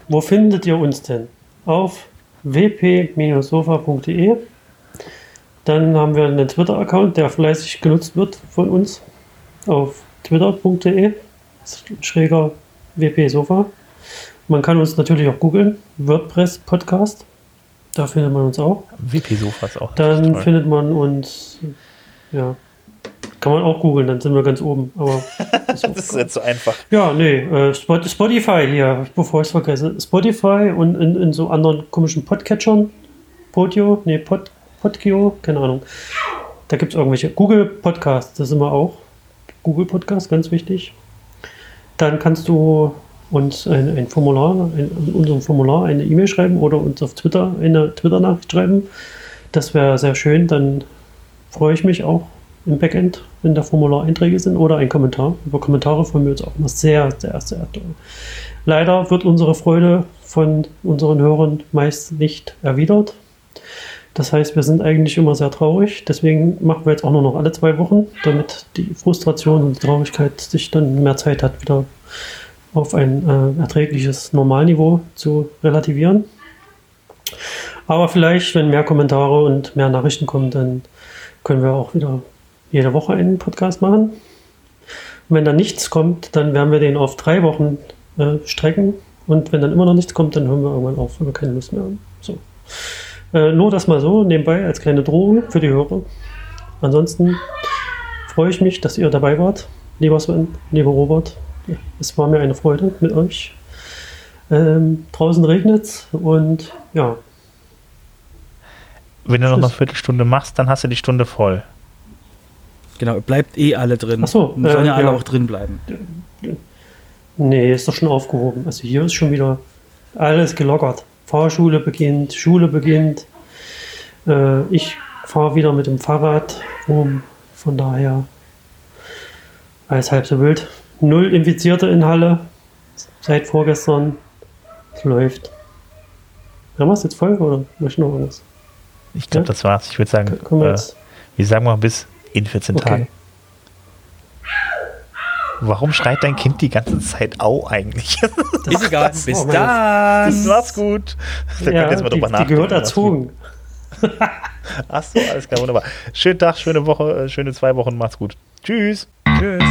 [SPEAKER 1] wo findet ihr uns denn? Auf wp-sofa.de. Dann haben wir einen Twitter-Account, der fleißig genutzt wird von uns. Auf twitter.de schräger wp-sofa. Man kann uns natürlich auch googeln. WordPress Podcast. Da findet man uns auch.
[SPEAKER 3] WP-Sofas auch.
[SPEAKER 1] Dann findet man uns, ja, kann man auch googeln, dann sind wir ganz oben. Aber
[SPEAKER 3] das ist jetzt so einfach.
[SPEAKER 1] ja, nee, äh, Spot- Spotify hier, bevor ich es vergesse. Spotify und in, in so anderen komischen Podcatchern. Podio, nee, Pod, Podkio, keine Ahnung. Da gibt es irgendwelche. Google Podcast, das sind wir auch. Google Podcast, ganz wichtig. Dann kannst du uns ein, ein Formular, in unserem Formular eine E-Mail schreiben oder uns auf Twitter eine Twitter-Nachricht schreiben. Das wäre sehr schön. Dann freue ich mich auch im Backend, wenn da Formulareinträge sind oder ein Kommentar. Über Kommentare freuen wir uns auch immer sehr, sehr, sehr doll. Leider wird unsere Freude von unseren Hörern meist nicht erwidert. Das heißt, wir sind eigentlich immer sehr traurig. Deswegen machen wir jetzt auch nur noch alle zwei Wochen, damit die Frustration und die Traurigkeit sich dann mehr Zeit hat, wieder auf ein äh, erträgliches Normalniveau zu relativieren. Aber vielleicht, wenn mehr Kommentare und mehr Nachrichten kommen, dann können wir auch wieder jede Woche einen Podcast machen. Und wenn dann nichts kommt, dann werden wir den auf drei Wochen äh, strecken. Und wenn dann immer noch nichts kommt, dann hören wir irgendwann auf, wenn wir keine Lust mehr haben. So. Äh, nur das mal so nebenbei als kleine Drohung für die Hörer. Ansonsten freue ich mich, dass ihr dabei wart. Lieber Sven, lieber Robert. Ja, es war mir eine Freude mit euch. Ähm, draußen regnet und ja,
[SPEAKER 3] Wenn du noch eine. Viertelstunde machst, dann hast du die Stunde voll.
[SPEAKER 2] Genau, bleibt eh alle drin.
[SPEAKER 1] Ach so,
[SPEAKER 2] Und sollen
[SPEAKER 1] äh,
[SPEAKER 2] ja alle
[SPEAKER 1] ja.
[SPEAKER 2] auch drin bleiben.
[SPEAKER 1] Nee, ist doch schon aufgehoben. Also hier ist schon wieder alles gelockert. Fahrschule beginnt, Schule beginnt. Äh, ich fahre wieder mit dem Fahrrad rum. Von daher alles halb so wild. Null Infizierte in Halle. Seit vorgestern. Es läuft. Haben wir es jetzt voll oder möchte noch irgendwas?
[SPEAKER 3] Ich glaube,
[SPEAKER 1] Ja.
[SPEAKER 3] das war's. Ich würde sagen,
[SPEAKER 1] wir
[SPEAKER 3] äh,
[SPEAKER 1] jetzt.
[SPEAKER 3] wir sagen mal bis in 14
[SPEAKER 1] Okay.
[SPEAKER 3] Tagen. Warum schreit dein Kind die ganze Zeit Au eigentlich?
[SPEAKER 2] Ist egal. Bis
[SPEAKER 1] Oh, meine-
[SPEAKER 2] dann.
[SPEAKER 3] Mach's gut. Da
[SPEAKER 1] Ja,
[SPEAKER 3] könnt ihr jetzt mal
[SPEAKER 1] die,
[SPEAKER 3] drüber
[SPEAKER 1] die
[SPEAKER 3] nachdenken,
[SPEAKER 1] gehört
[SPEAKER 3] was
[SPEAKER 1] erzogen.
[SPEAKER 3] Ach so, alles klar, wunderbar. Schönen Tag, schöne Woche, äh, schöne zwei Wochen. Macht's gut. Tschüss.
[SPEAKER 2] Tschüss.